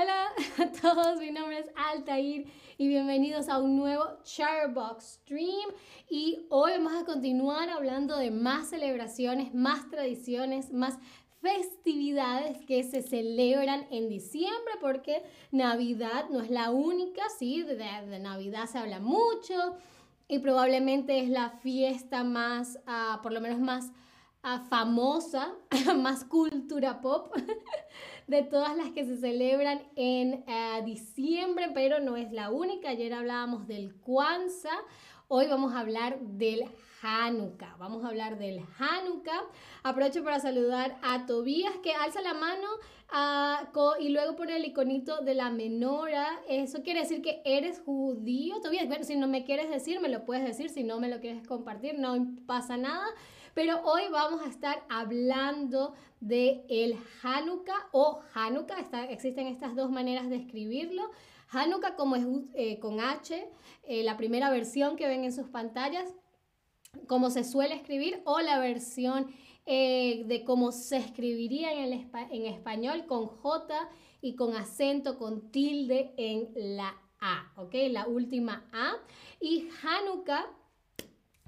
Hola a todos, mi nombre es Altair y bienvenidos a un nuevo Charbox Stream. Y hoy vamos a continuar hablando de más celebraciones, más tradiciones, más festividades que se celebran en diciembre, porque Navidad no es la única, sí, de, Navidad se habla mucho y probablemente es la fiesta más, uh, por lo menos más uh, famosa, más cultura pop de todas las que se celebran en eh, diciembre, pero no es la única. Ayer hablábamos del Kwanzaa, hoy vamos a hablar del Hanukkah. Vamos a hablar del Hanukkah. Aprovecho para saludar a Tobías que alza la mano ah, y luego pone el iconito de la menora. Eso quiere decir que eres judío. Tobías, bueno, si no me quieres decir, me lo puedes decir. Si no me lo quieres compartir, no pasa nada. Pero hoy vamos a estar hablando de el Hanukkah o Hanukkah. existen estas dos maneras de escribirlo. Hanukkah como es eh, con H, eh, la primera versión que ven en sus pantallas, como se suele escribir, o la versión eh, de cómo se escribiría en, el, en español con J y con acento, con tilde en la A, ¿ok? La última A. Y Hanukkah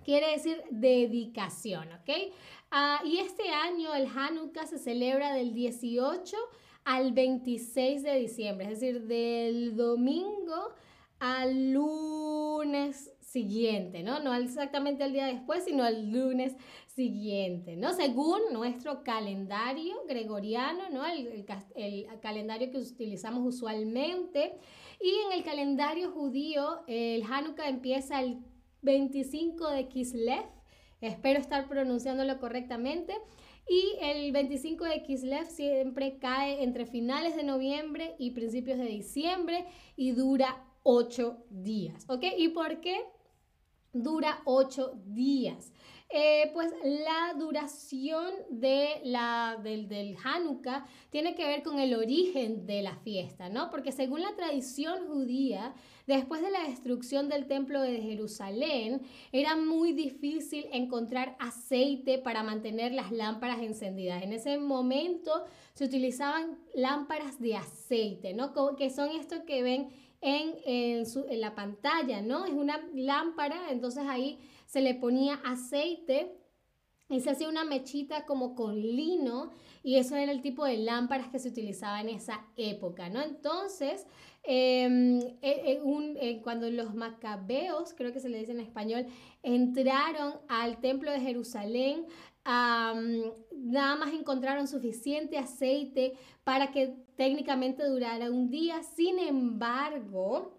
quiere decir dedicación, ¿ok? Ah, y este año el Hanukkah se celebra del 18 al 26 de diciembre, es decir, del domingo al lunes siguiente, ¿no? No exactamente el día después, sino el lunes siguiente, ¿no? Según nuestro calendario gregoriano, ¿no? El, el, calendario que utilizamos usualmente. Y en el calendario judío, el Hanukkah empieza el 25 de Kislev, espero estar pronunciándolo correctamente, y el 25 de Kislev siempre cae entre finales de noviembre y principios de diciembre y dura 8 días, ¿ok? ¿Y por qué? Dura 8 días. Eh, pues la duración de la, del, del Hanukkah tiene que ver con el origen de la fiesta, ¿no? Porque según la tradición judía, después de la destrucción del templo de Jerusalén, era muy difícil encontrar aceite para mantener las lámparas encendidas. En ese momento se utilizaban lámparas de aceite, ¿no? Que son estos que ven en, en la pantalla, ¿no? Es una lámpara, entonces ahí se le ponía aceite y se hacía una mechita como con lino y eso era el tipo de lámparas que se utilizaba en esa época, ¿no? Entonces, em, e, e, eh, cuando los macabeos, creo que se le dice en español, entraron al templo de Jerusalén, nada más encontraron suficiente aceite para que técnicamente durara un día. Sin embargo,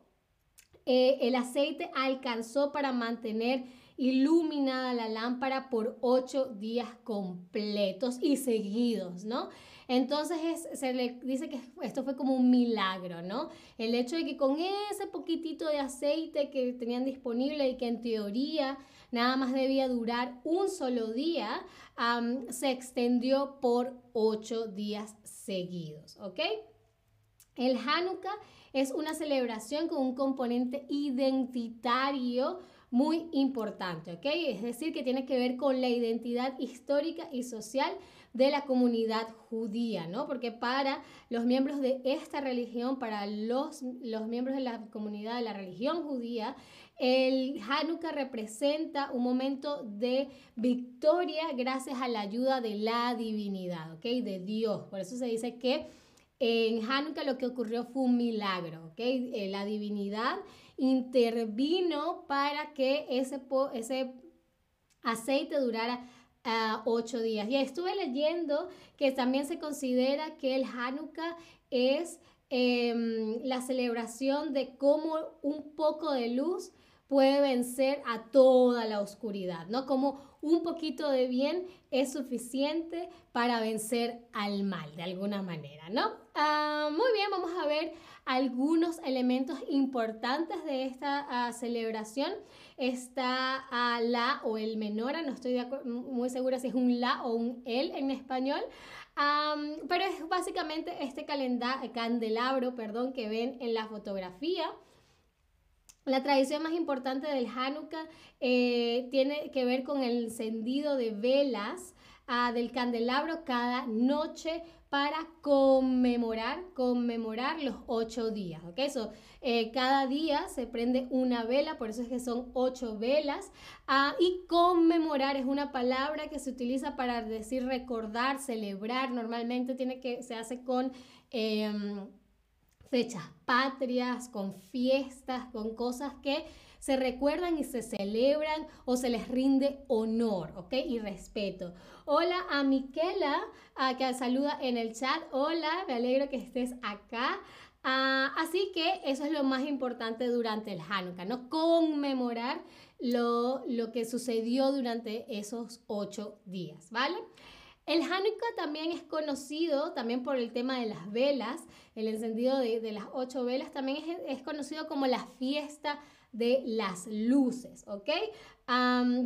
eh, el aceite alcanzó para mantener iluminada la lámpara por ocho días completos y seguidos, ¿no? Entonces se le dice que esto fue como un milagro, ¿no? El hecho de que con ese poquitito de aceite que tenían disponible y que en teoría nada más debía durar un solo día, se extendió por ocho días seguidos, ¿ok? El Hanukkah es una celebración con un componente identitario muy importante, ¿ok? Es decir, que tiene que ver con la identidad histórica y social de la comunidad judía, ¿no? Porque para los miembros de esta religión, para los, los miembros de la comunidad de la religión judía, el Hanukkah representa un momento de victoria gracias a la ayuda de la divinidad, ¿ok? De Dios. Por eso se dice que en Hanukkah lo que ocurrió fue un milagro, ¿ok? Eh, la divinidad intervino para que ese, ese aceite durara uh, ocho días. Y estuve leyendo que también se considera que el Hanukkah es em, la celebración de cómo un poco de luz puede vencer a toda la oscuridad, ¿no? Como un poquito de bien es suficiente para vencer al mal, de alguna manera, ¿no? Ah, muy bien, vamos a ver algunos elementos importantes de esta ah, celebración. Está ah, la o el menora, no estoy muy segura si es un la o un el en español, pero es básicamente este candelabro perdón, que ven en la fotografía. La tradición más importante del Hanukkah eh, tiene que ver con el encendido de velas del candelabro cada noche para conmemorar, conmemorar los ocho días, ¿ok? So, eh, cada día se prende una vela, por eso es que son ocho velas. Ah, y conmemorar es una palabra que se utiliza para decir recordar, celebrar. Normalmente tiene que, se hace con... Em, fechas patrias, con fiestas, con cosas que se recuerdan y se celebran o se les rinde honor, ¿ok? Y respeto. Hola a Miquela, que saluda en el chat. Hola, me alegro que estés acá. Ah, así que eso es lo más importante durante el Hanukkah, ¿no? Conmemorar lo, lo que sucedió durante esos ocho días, ¿vale? El Hanukkah también es conocido, también por el tema de las velas, el encendido de, las ocho velas, también es, es, conocido como la fiesta de las luces, ¿ok?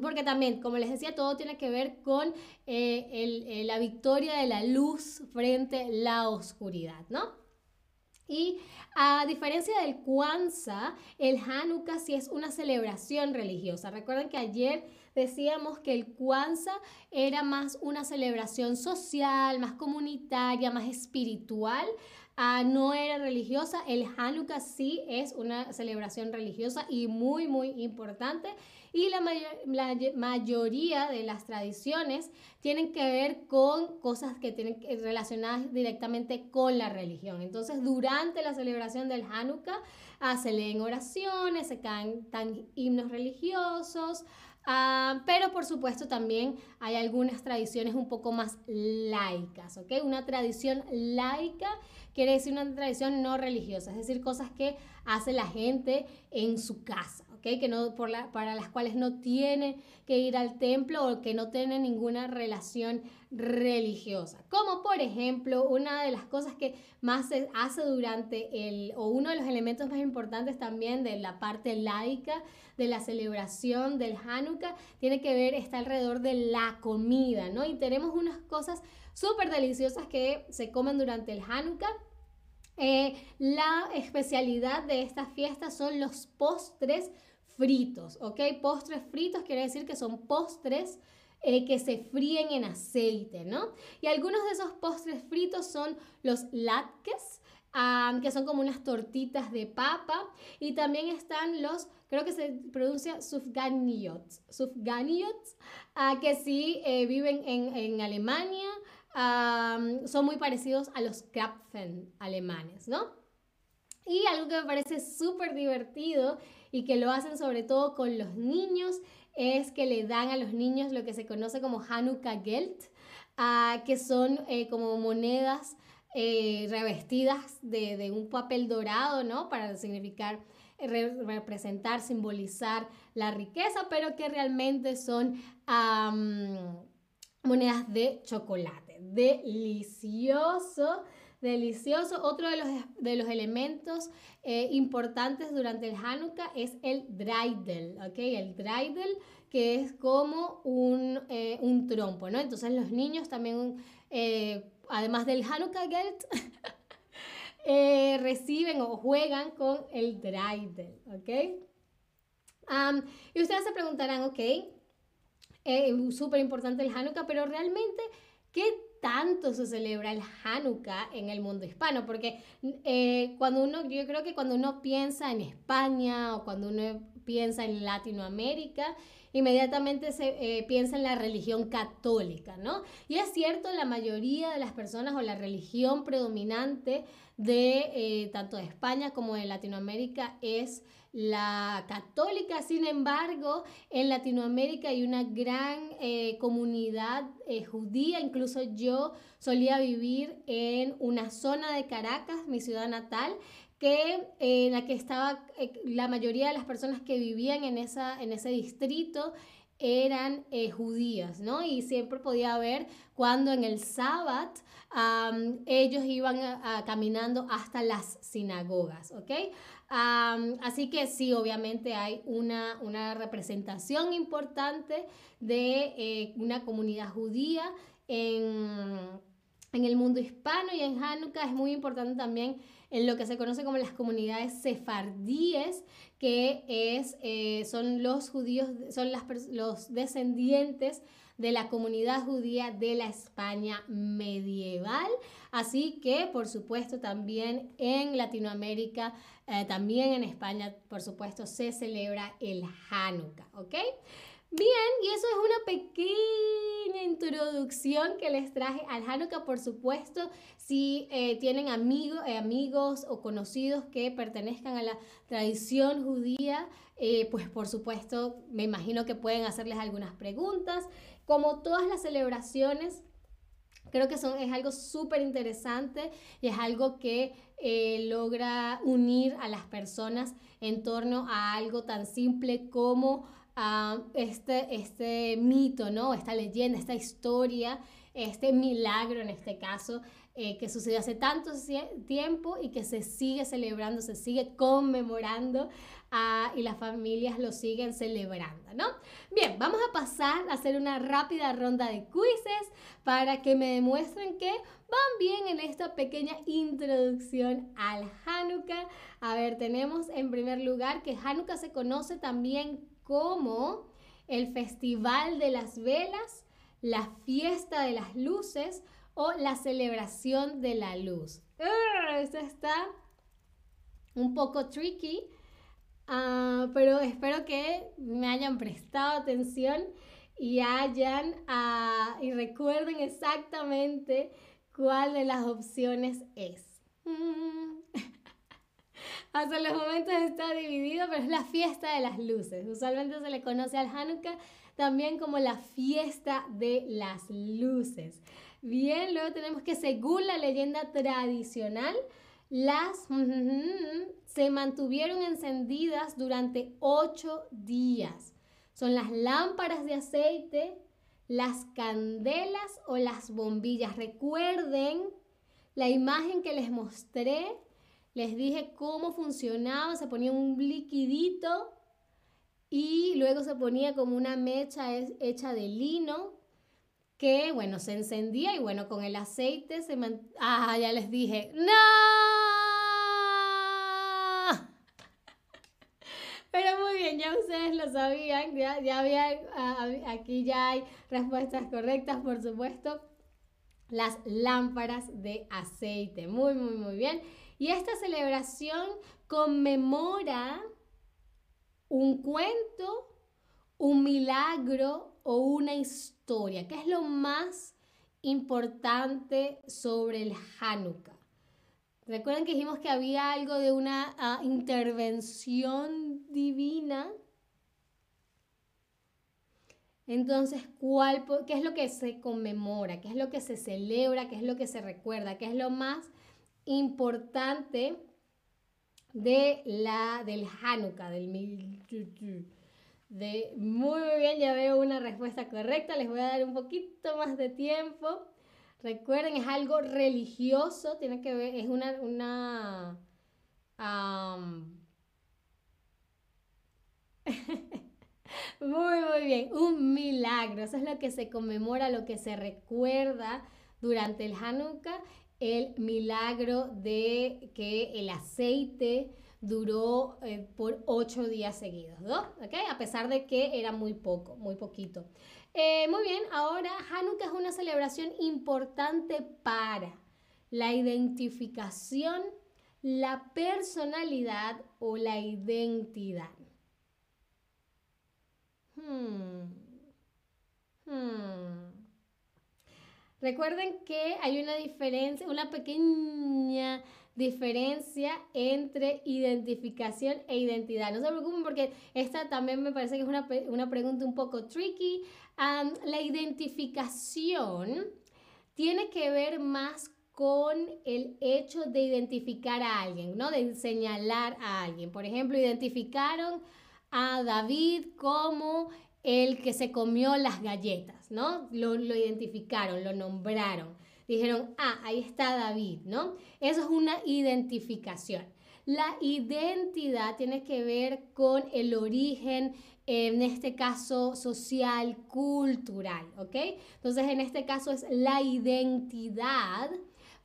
porque también, como les decía, todo tiene que ver con eh, eh, la victoria de la luz frente a la oscuridad, ¿no? Y a diferencia del Kwanzaa, el Hanukkah sí es una celebración religiosa. Recuerden que ayer decíamos que el Kwanzaa era más una celebración social, más comunitaria, más espiritual. Ah, no era religiosa. El Hanukkah sí es una celebración religiosa y muy, muy importante. Y la, mayoría de las tradiciones tienen que ver con cosas que tienen relacionadas directamente con la religión. Entonces, durante la celebración del Hanukkah, ah, se leen oraciones, se cantan himnos religiosos, Ah, pero por supuesto también hay algunas tradiciones un poco más laicas, ¿ok? Una tradición laica quiere decir una tradición no religiosa, es decir, cosas que hace la gente en su casa, ¿ok? Que no, por la, para las cuales no tiene que ir al templo o que no tiene ninguna relación religiosa. Como por ejemplo, una de las cosas que más se hace durante el, o uno de los elementos más importantes también de la parte laica de la celebración del Hanukkah tiene que ver, está alrededor de la comida, ¿no? Y tenemos unas cosas súper deliciosas que se comen durante el Hanukkah. Eh, la especialidad de esta fiesta son los postres fritos, ¿ok? Postres fritos quiere decir que son postres eh, que se fríen en aceite, ¿no? Y algunos de esos postres fritos son los latkes, que son como unas tortitas de papa. Y también están los, creo que se pronuncia sufganiots, sufganiots, uh, que sí eh, viven en, en Alemania. Son muy parecidos a los Krapfen alemanes, ¿no? Y algo que me parece súper divertido y que lo hacen sobre todo con los niños es que le dan a los niños lo que se conoce como Hanukkah Geld, uh, que son eh, como monedas eh, revestidas de, un papel dorado, ¿no? Para significar, representar, simbolizar la riqueza, pero que realmente son monedas de chocolate. Delicioso delicioso. Otro de los, de los elementos eh, importantes durante el Hanukkah es el dreidel, ¿ok? El dreidel que es como un, eh, un trompo, ¿no? Entonces los niños también además del Hanukkah Geld, eh, reciben o juegan con el Dreidel, ¿ok? y ustedes se preguntarán, ok, eh, súper importante el Hanukkah, pero realmente, ¿qué tanto se celebra el Hanukkah en el mundo hispano? Porque eh, cuando uno, yo creo que cuando uno piensa en España o cuando uno piensa en Latinoamérica, inmediatamente se eh, piensa en la religión católica, ¿no? Y es cierto, la mayoría de las personas o la religión predominante de eh, tanto de España como de Latinoamérica es la católica. Sin embargo, en Latinoamérica hay una gran eh, comunidad judía. Incluso yo solía vivir en una zona de Caracas, mi ciudad natal, que en la que estaba eh, la mayoría de las personas que vivían en, esa, en ese distrito eran eh, judías, ¿no? Y siempre podía ver cuando en el sábado ellos iban caminando hasta las sinagogas, ¿ok? así que sí, obviamente hay una, una representación importante de eh, una comunidad judía en, en el mundo hispano y en Hanukkah es muy importante también en lo que se conoce como las comunidades sefardíes, que es, eh, son los judíos, son los descendientes de la comunidad judía de la España medieval. Así que, por supuesto, también en Latinoamérica, eh, también en España, por supuesto, se celebra el Hanukkah, ¿ok? Bien, y eso es una pequeña introducción que les traje al Hanukkah, por supuesto, si eh, tienen amigos, eh, amigos o conocidos que pertenezcan a la tradición judía, eh, pues por supuesto me imagino que pueden hacerles algunas preguntas. Como todas las celebraciones, creo que son, es algo súper interesante y es algo que logra unir a las personas en torno a algo tan simple como este, este mito, ¿no? Esta leyenda, esta historia, este milagro en este caso, eh, que sucedió hace tanto tiempo y que se sigue celebrando, se sigue conmemorando ah, y las familias lo siguen celebrando, ¿no? Bien, vamos a pasar a hacer una rápida ronda de quizzes para que me demuestren que van bien en esta pequeña introducción al Hanukkah. A ver, tenemos en primer lugar que Hanukkah se conoce también como el Festival de las Velas, la Fiesta de las Luces o la Celebración de la Luz. esto está un poco tricky, ah, pero espero que me hayan prestado atención y hayan ah, y recuerden exactamente cuál de las opciones es. Mm. Hasta los momentos está dividido, pero es la fiesta de las luces. Usualmente se le conoce al Hanukkah también como la fiesta de las luces. Bien, luego tenemos que según la leyenda tradicional, las se mantuvieron encendidas durante ocho días. Son las lámparas de aceite, las candelas o las bombillas. Recuerden la imagen que les mostré les dije cómo funcionaba, se ponía un liquidito y luego se ponía como una mecha hecha de lino que, bueno, se encendía y bueno, con el aceite se... Ah, ya les dije, ¡no! Pero muy bien, ya ustedes lo sabían, ya, ya había, aquí ya hay respuestas correctas, por supuesto. Las lámparas de aceite, muy, muy, muy bien. Y esta celebración conmemora un cuento, un milagro o una historia. ¿Qué es lo más importante sobre el Hanukkah? Recuerden que dijimos que había algo de una ah, intervención divina. Entonces, ¿cuál, ¿qué es lo que se conmemora? ¿Qué es lo que se celebra? ¿Qué es lo que se recuerda? ¿Qué es lo más importante de la, del Hanukkah, del de muy, muy bien, ya veo una respuesta correcta, les voy a dar un poquito más de tiempo. Recuerden, es algo religioso, tiene que ver, es una, una muy, muy bien, un milagro, eso es lo que se conmemora, lo que se recuerda durante el Hanukkah el milagro de que el aceite duró eh, por ocho días seguidos, ¿no? A pesar de que era muy poco, muy poquito. Eh, muy bien, ahora Hanukkah es una celebración importante para la identificación, la personalidad o la identidad. Hmm. Hmm. Recuerden que hay una diferencia, una pequeña diferencia entre identificación e identidad. No se preocupen porque esta también me parece que es una, una pregunta un poco tricky. la identificación tiene que ver más con el hecho de identificar a alguien, ¿no? De señalar a alguien. Por ejemplo, identificaron a David como el que se comió las galletas, ¿no? Lo, identificaron, lo nombraron. Dijeron, ah, ahí está David, ¿no? Eso es una identificación. La identidad tiene que ver con el origen, en este caso social, cultural, ¿ok? Entonces, en este caso es la identidad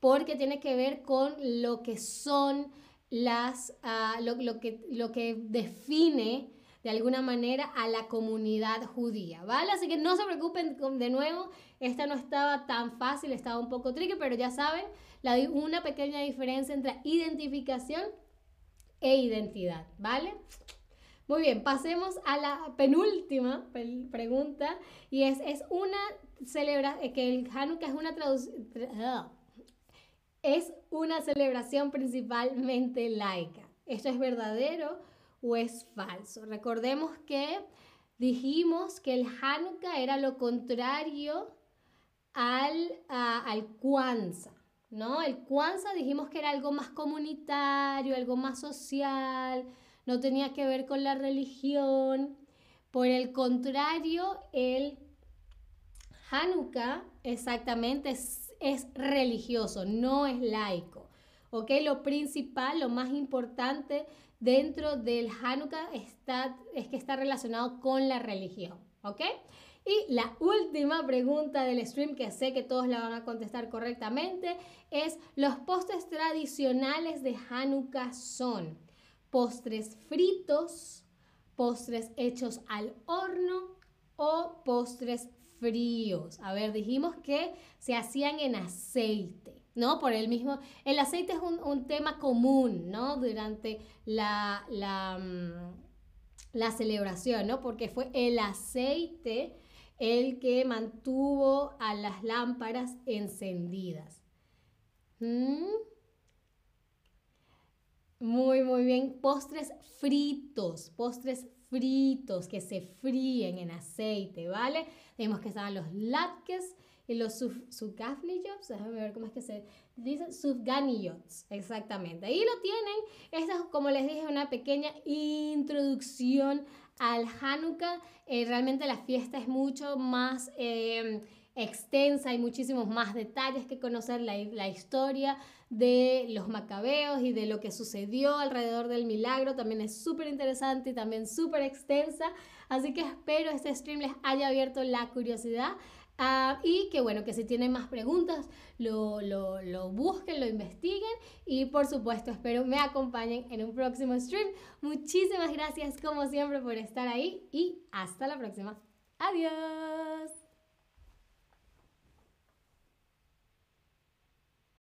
porque tiene que ver con lo que son las, ah, lo, que, lo que define de alguna manera a la comunidad judía, ¿vale? Así que no se preocupen de nuevo, esta no estaba tan fácil, estaba un poco tricky, pero ya saben, una pequeña diferencia entre identificación e identidad, ¿vale? Muy bien, pasemos a la penúltima pregunta y es, es una celebra eh, que el Hanukkah es una es una celebración principalmente laica. ¿Esto es verdadero o es falso? Recordemos que dijimos que el Hanukkah era lo contrario al, al Kwanzaa. ¿no? El Kwanzaa dijimos que era algo más comunitario, algo más social, no tenía que ver con la religión. Por el contrario, el Hanukkah exactamente es, es religioso, no es laico. ¿Ok? Lo principal, lo más importante dentro del Hanukkah está, es que está relacionado con la religión. ¿Ok? Y la última pregunta del stream, que sé que todos la van a contestar correctamente, es, ¿los postres tradicionales de Hanukkah son postres fritos, postres hechos al horno o postres fríos? A ver, dijimos que se hacían en aceite. ¿No? Por el mismo, el aceite es un, tema común, ¿no? Durante la, la, mm, la celebración, ¿no? Porque fue el aceite el que mantuvo a las lámparas encendidas. ¿Mm? Muy, muy bien. Postres fritos, postres fritos que se fríen en aceite, ¿vale? Vemos que estaban los latkes y los sufganillots, déjame ver cómo es que se dice, sufganillots, exactamente. Ahí lo tienen. Esta es, como les dije, una pequeña introducción al Hanukkah. Eh, realmente la fiesta es mucho más em, extensa y muchísimos más detalles que conocer la, la, historia de los macabeos y de lo que sucedió alrededor del milagro. También es súper interesante y también súper extensa. Así que espero este stream les haya abierto la curiosidad. Ah, y que bueno, que si tienen más preguntas, lo, lo, lo, busquen, lo investiguen y por supuesto espero me acompañen en un próximo stream. Muchísimas gracias como siempre por estar ahí y hasta la próxima. Adiós.